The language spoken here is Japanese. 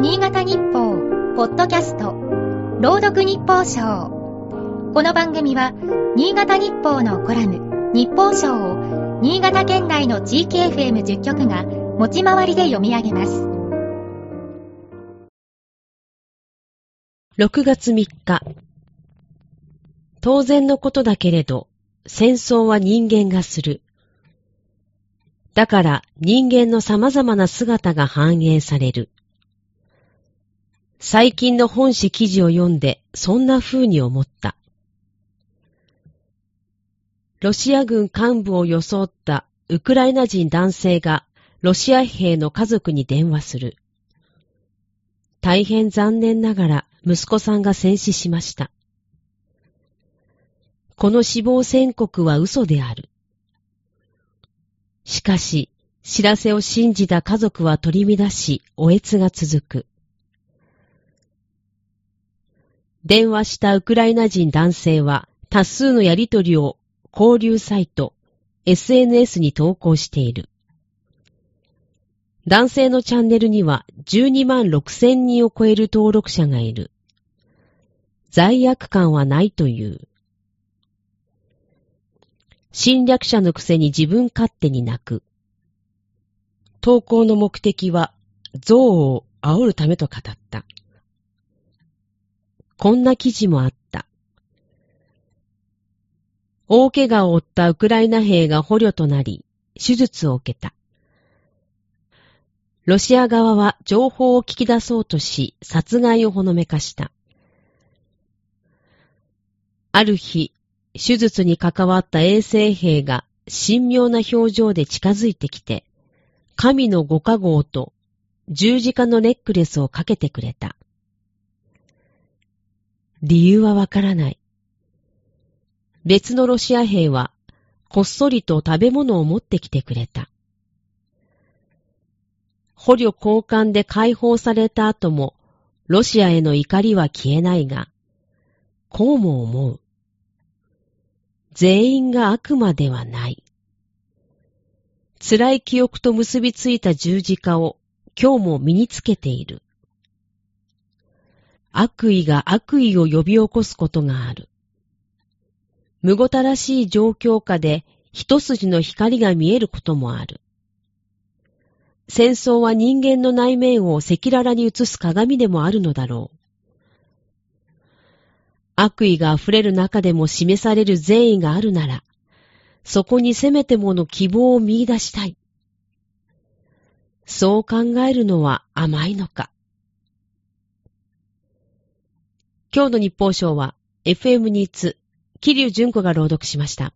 新潟日報、ポッドキャスト、朗読日報賞。この番組は、新潟日報のコラム、日報賞を、新潟県内の地域 FM10 局が、持ち回りで読み上げます。6月3日。当然のことだけれど、戦争は人間がする。だから人間の様々な姿が反映される。最近の本誌記事を読んでそんな風に思った。ロシア軍幹部を装ったウクライナ人男性がロシア兵の家族に電話する。大変残念ながら息子さんが戦死しました。この死亡宣告は嘘である。しかし、知らせを信じた家族は取り乱し、おえつが続く。電話したウクライナ人男性は多数のやりとりを交流サイト、SNS に投稿している。男性のチャンネルには12万6千人を超える登録者がいる。罪悪感はないという。侵略者のくせに自分勝手に泣く。投稿の目的は、憎悪を煽るためと語った。こんな記事もあった。大怪我を負ったウクライナ兵が捕虜となり、手術を受けた。ロシア側は情報を聞き出そうとし、殺害をほのめかした。ある日、手術に関わった衛生兵が神妙な表情で近づいてきて、神のご加護と十字架のネックレスをかけてくれた。理由はわからない。別のロシア兵は、こっそりと食べ物を持ってきてくれた。捕虜交換で解放された後も、ロシアへの怒りは消えないが、こうも思う。全員が悪魔ではない。辛い記憶と結びついた十字架を今日も身につけている。悪意が悪意を呼び起こすことがある。むごたらしい状況下で一筋の光が見えることもある。戦争は人間の内面を赤裸々に映す鏡でもあるのだろう。悪意が溢れる中でも示される善意があるなら、そこにせめてもの希望を見出したい。そう考えるのは甘いのか？今日の日報賞は FM ニーツ、桐生純子が朗読しました。